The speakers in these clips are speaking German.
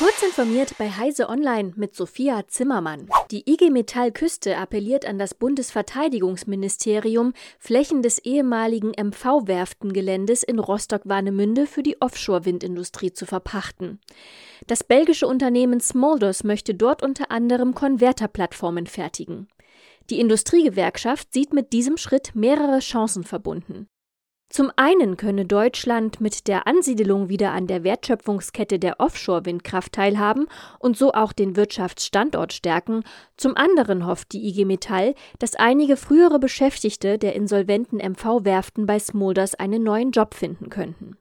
Kurz informiert bei Heise Online mit Sophia Zimmermann. Die IG Metall Küste appelliert an das Bundesverteidigungsministerium, Flächen des ehemaligen MV-Werftengeländes in Rostock-Warnemünde für die Offshore-Windindustrie zu verpachten. Das belgische Unternehmen Smulders möchte dort unter anderem Konverterplattformen fertigen. Die Industriegewerkschaft sieht mit diesem Schritt mehrere Chancen verbunden. Zum einen könne Deutschland mit der Ansiedelung wieder an der Wertschöpfungskette der Offshore-Windkraft teilhaben und so auch den Wirtschaftsstandort stärken. Zum anderen hofft die IG Metall, dass einige frühere Beschäftigte der insolventen MV-Werften bei Smulders einen neuen Job finden könnten.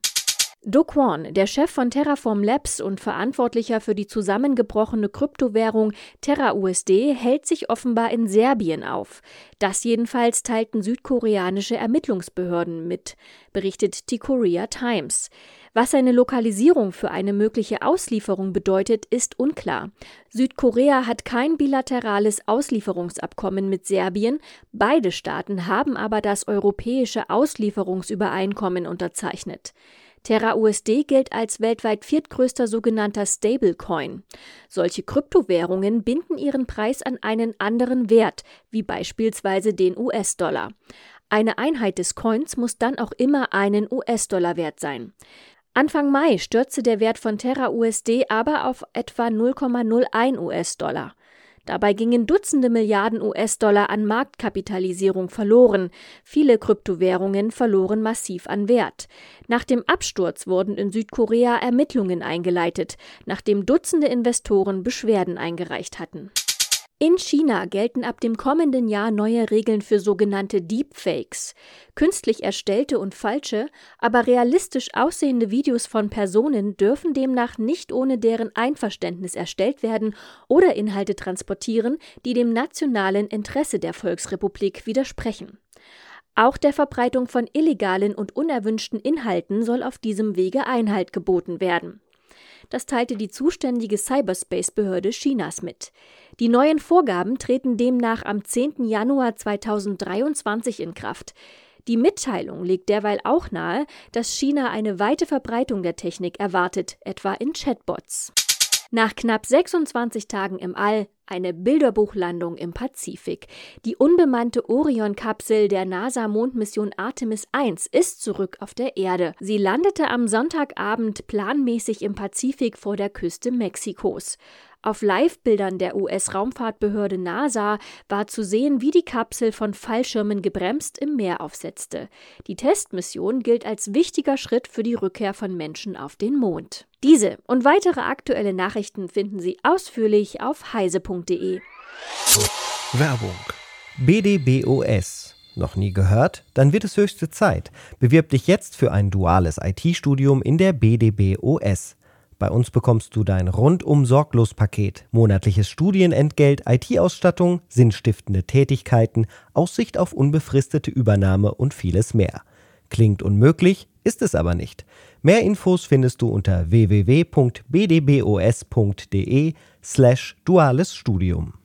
Do Kwon, der Chef von Terraform Labs und Verantwortlicher für die zusammengebrochene Kryptowährung TerraUSD, hält sich offenbar in Serbien auf. Das jedenfalls teilten südkoreanische Ermittlungsbehörden mit, berichtet die Korea Times. Was seine Lokalisierung für eine mögliche Auslieferung bedeutet, ist unklar. Südkorea hat kein bilaterales Auslieferungsabkommen mit Serbien, beide Staaten haben aber das europäische Auslieferungsübereinkommen unterzeichnet. TerraUSD gilt als weltweit viertgrößter sogenannter Stablecoin. Solche Kryptowährungen binden ihren Preis an einen anderen Wert, wie beispielsweise den US-Dollar. Eine Einheit des Coins muss dann auch immer einen US-Dollar wert sein. Anfang Mai stürzte der Wert von TerraUSD aber auf etwa 0,01 US-Dollar. Dabei gingen Dutzende Milliarden US-Dollar an Marktkapitalisierung verloren. Viele Kryptowährungen verloren massiv an Wert. Nach dem Absturz wurden in Südkorea Ermittlungen eingeleitet, nachdem Dutzende Investoren Beschwerden eingereicht hatten. In China gelten ab dem kommenden Jahr neue Regeln für sogenannte Deepfakes. Künstlich erstellte und falsche, aber realistisch aussehende Videos von Personen dürfen demnach nicht ohne deren Einverständnis erstellt werden oder Inhalte transportieren, die dem nationalen Interesse der Volksrepublik widersprechen. Auch der Verbreitung von illegalen und unerwünschten Inhalten soll auf diesem Wege Einhalt geboten werden. Das teilte die zuständige Cyberspace-Behörde Chinas mit. Die neuen Vorgaben treten demnach am 10. Januar 2023 in Kraft. Die Mitteilung legt derweil auch nahe, dass China eine weite Verbreitung der Technik erwartet, etwa in Chatbots. Nach knapp 26 Tagen im All eine Bilderbuchlandung im Pazifik. Die unbemannte Orion-Kapsel der NASA-Mondmission Artemis 1 ist zurück auf der Erde. Sie landete am Sonntagabend planmäßig im Pazifik vor der Küste Mexikos. Auf Live-Bildern der US-Raumfahrtbehörde NASA war zu sehen, wie die Kapsel von Fallschirmen gebremst im Meer aufsetzte. Die Testmission gilt als wichtiger Schritt für die Rückkehr von Menschen auf den Mond. Diese und weitere aktuelle Nachrichten finden Sie ausführlich auf heise.de. Werbung BDBOS noch nie gehört? Dann wird es höchste Zeit. Bewirb dich jetzt für ein duales IT-Studium in der BDBOS. Bei uns bekommst du dein rundum sorglos Paket, monatliches Studienentgelt, IT-Ausstattung, sinnstiftende Tätigkeiten, Aussicht auf unbefristete Übernahme und vieles mehr. Klingt unmöglich, ist es aber nicht. Mehr Infos findest du unter www.bdbos.de slash duales Studium.